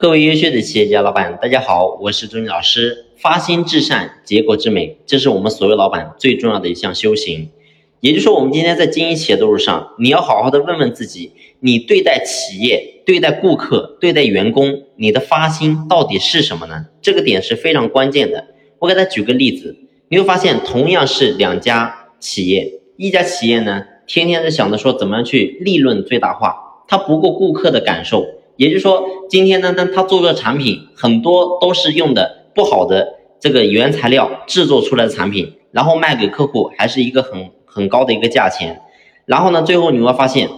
各位优秀的企业家老板，大家好，我是朱老师。发心至善，结果至美，这是我们所有老板最重要的一项修行。也就是说，我们今天在经营企业的路上，你要好好的问问自己：你对待企业、对待顾客、对待员工，你的发心到底是什么呢？这个点是非常关键的。我给大家举个例子，你会发现，同样是两家企业，一家企业呢，天天在想着说怎么样去利润最大化，它不顾顾客的感受。也就是说，今天呢，呢，他做的产品很多都是用的不好的这个原材料制作出来的产品，然后卖给客户还是一个很很高的一个价钱，然后呢，最后你会发现，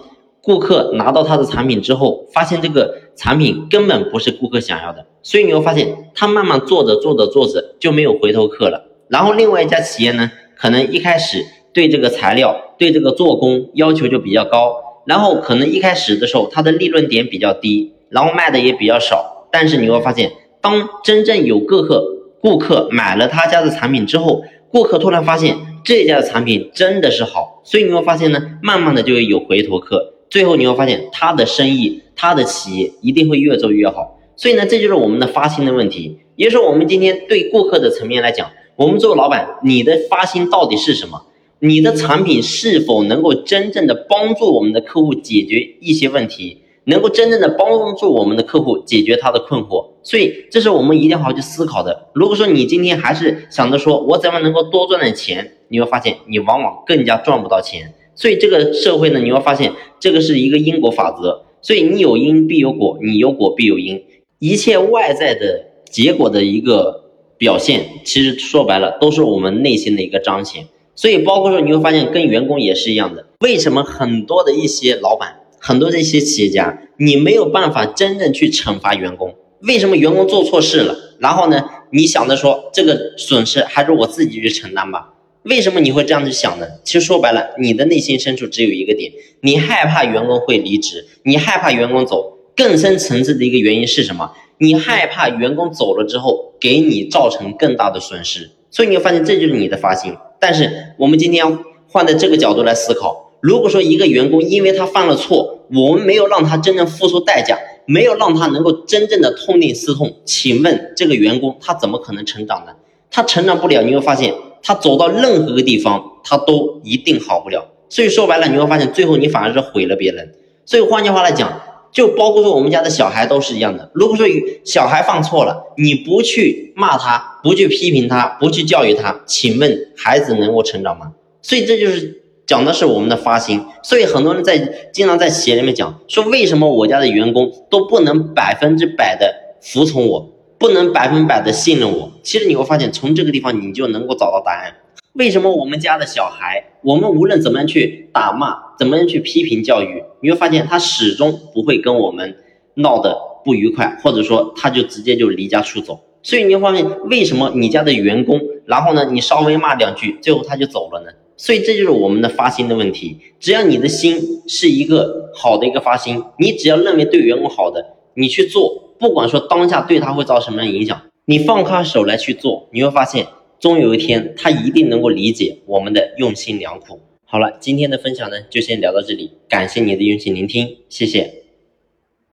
顾客拿到他的产品之后，发现这个产品根本不是顾客想要的，所以你会发现，他慢慢做着做着做着就没有回头客了。然后另外一家企业呢，可能一开始对这个材料、对这个做工要求就比较高。然后可能一开始的时候，它的利润点比较低，然后卖的也比较少。但是你会发现，当真正有顾客顾客买了他家的产品之后，顾客突然发现这家的产品真的是好，所以你会发现呢，慢慢的就会有回头客。最后你会发现，他的生意，他的企业一定会越做越好。所以呢，这就是我们的发心的问题。也就是，我们今天对顾客的层面来讲，我们做老板，你的发心到底是什么？你的产品是否能够真正的帮助我们的客户解决一些问题，能够真正的帮助我们的客户解决他的困惑？所以这是我们一定要好好去思考的。如果说你今天还是想着说我怎么能够多赚点钱，你会发现你往往更加赚不到钱。所以这个社会呢，你会发现这个是一个因果法则。所以你有因必有果，你有果必有因，一切外在的结果的一个表现，其实说白了都是我们内心的一个彰显。所以，包括说你会发现跟员工也是一样的。为什么很多的一些老板，很多的一些企业家，你没有办法真正去惩罚员工？为什么员工做错事了，然后呢，你想着说这个损失还是我自己去承担吧？为什么你会这样去想呢？其实说白了，你的内心深处只有一个点：你害怕员工会离职，你害怕员工走。更深层次的一个原因是什么？你害怕员工走了之后给你造成更大的损失。所以你会发现，这就是你的发心。但是我们今天换在这个角度来思考，如果说一个员工因为他犯了错，我们没有让他真正付出代价，没有让他能够真正的痛定思痛，请问这个员工他怎么可能成长呢？他成长不了，你会发现他走到任何个地方，他都一定好不了。所以说白了，你会发现最后你反而是毁了别人。所以换句话来讲。就包括说我们家的小孩都是一样的。如果说小孩犯错了，你不去骂他，不去批评他，不去教育他，请问孩子能够成长吗？所以这就是讲的是我们的发心。所以很多人在经常在企业里面讲说，为什么我家的员工都不能百分之百的服从我，不能百分百的信任我？其实你会发现，从这个地方你就能够找到答案。为什么我们家的小孩，我们无论怎么样去打骂，怎么样去批评教育，你会发现他始终不会跟我们闹得不愉快，或者说他就直接就离家出走。所以你会发现，为什么你家的员工，然后呢，你稍微骂两句，最后他就走了呢？所以这就是我们的发心的问题。只要你的心是一个好的一个发心，你只要认为对员工好的，你去做，不管说当下对他会造什么样影响，你放开手来去做，你会发现。终有一天，他一定能够理解我们的用心良苦。好了，今天的分享呢，就先聊到这里，感谢你的用心聆听，谢谢。